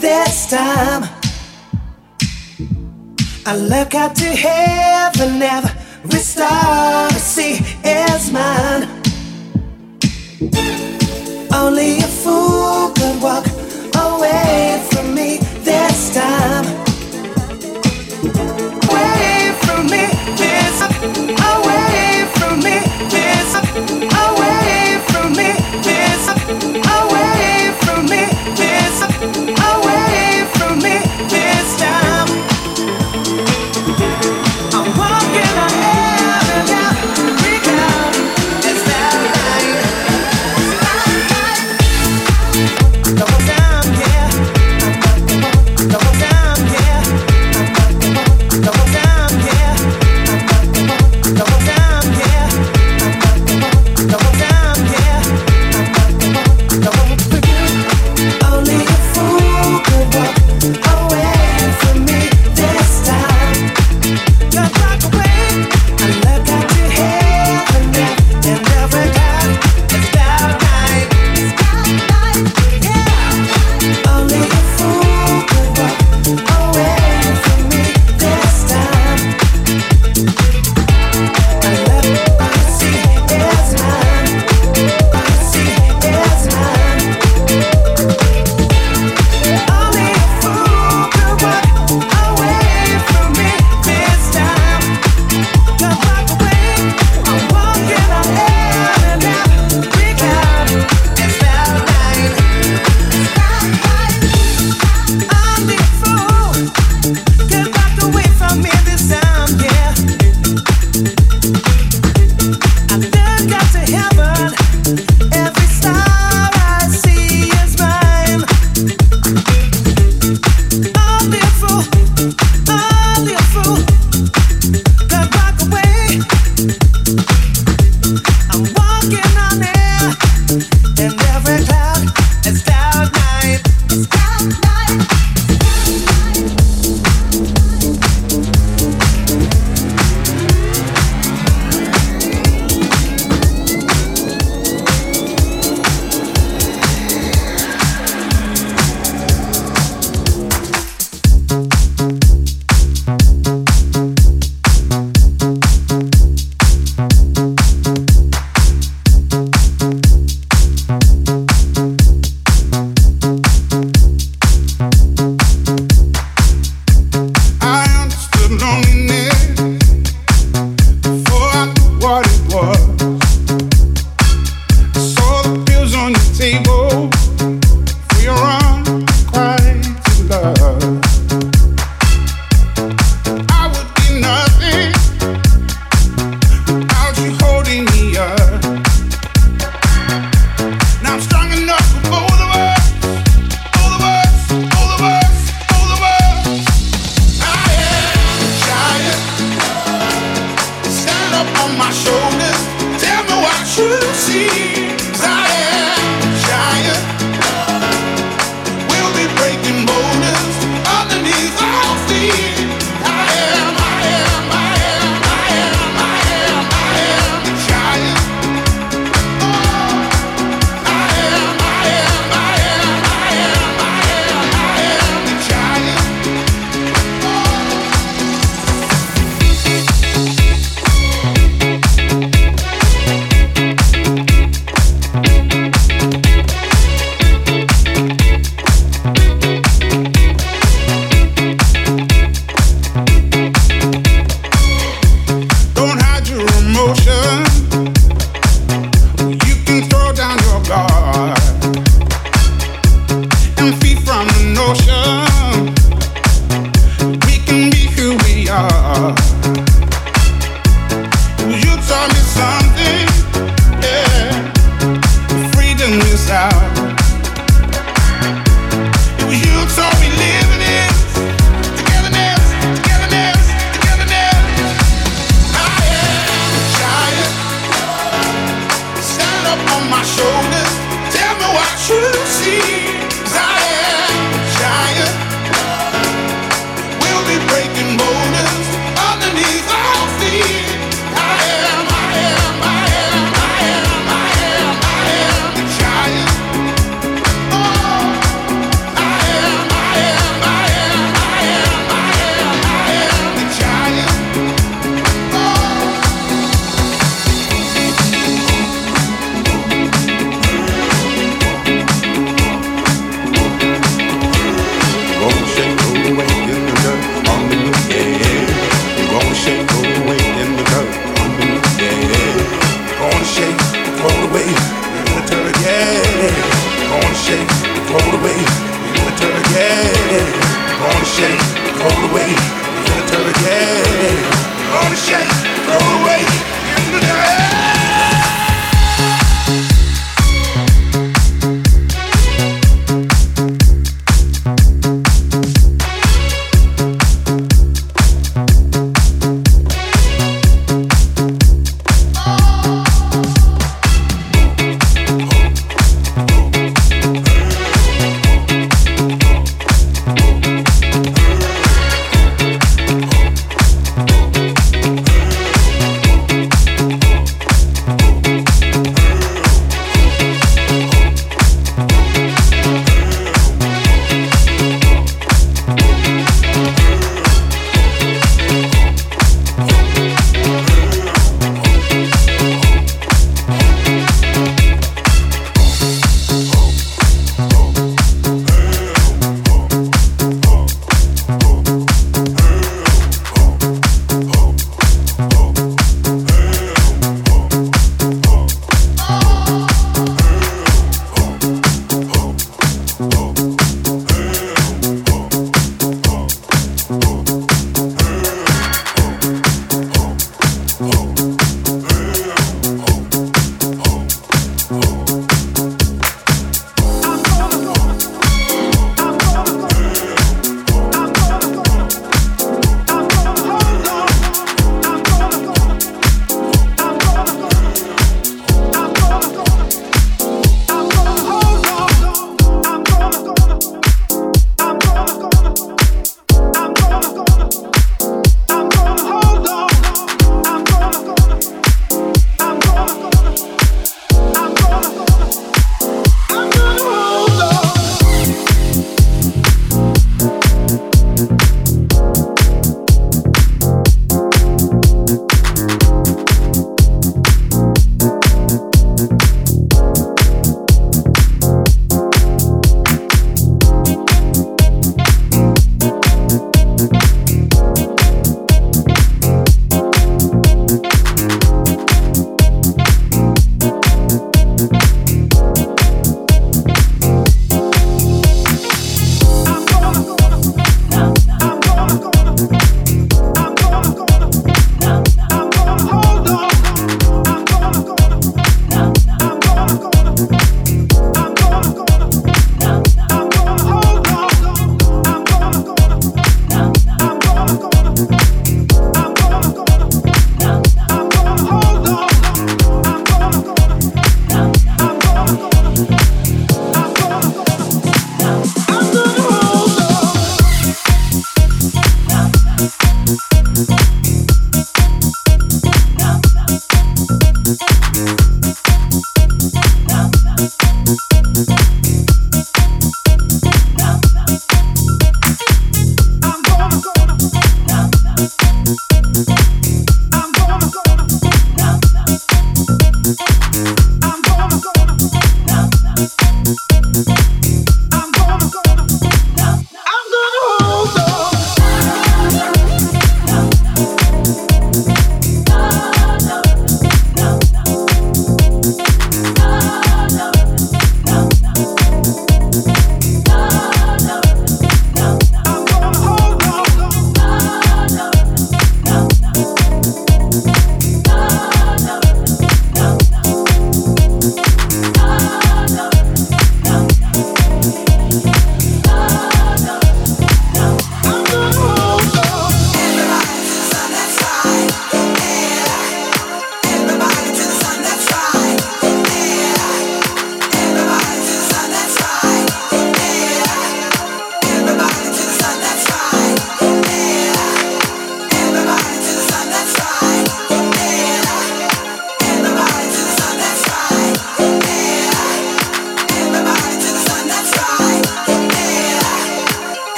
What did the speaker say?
this time. I look up to heaven, every star I see is mine. Only a fool could walk away from me this time.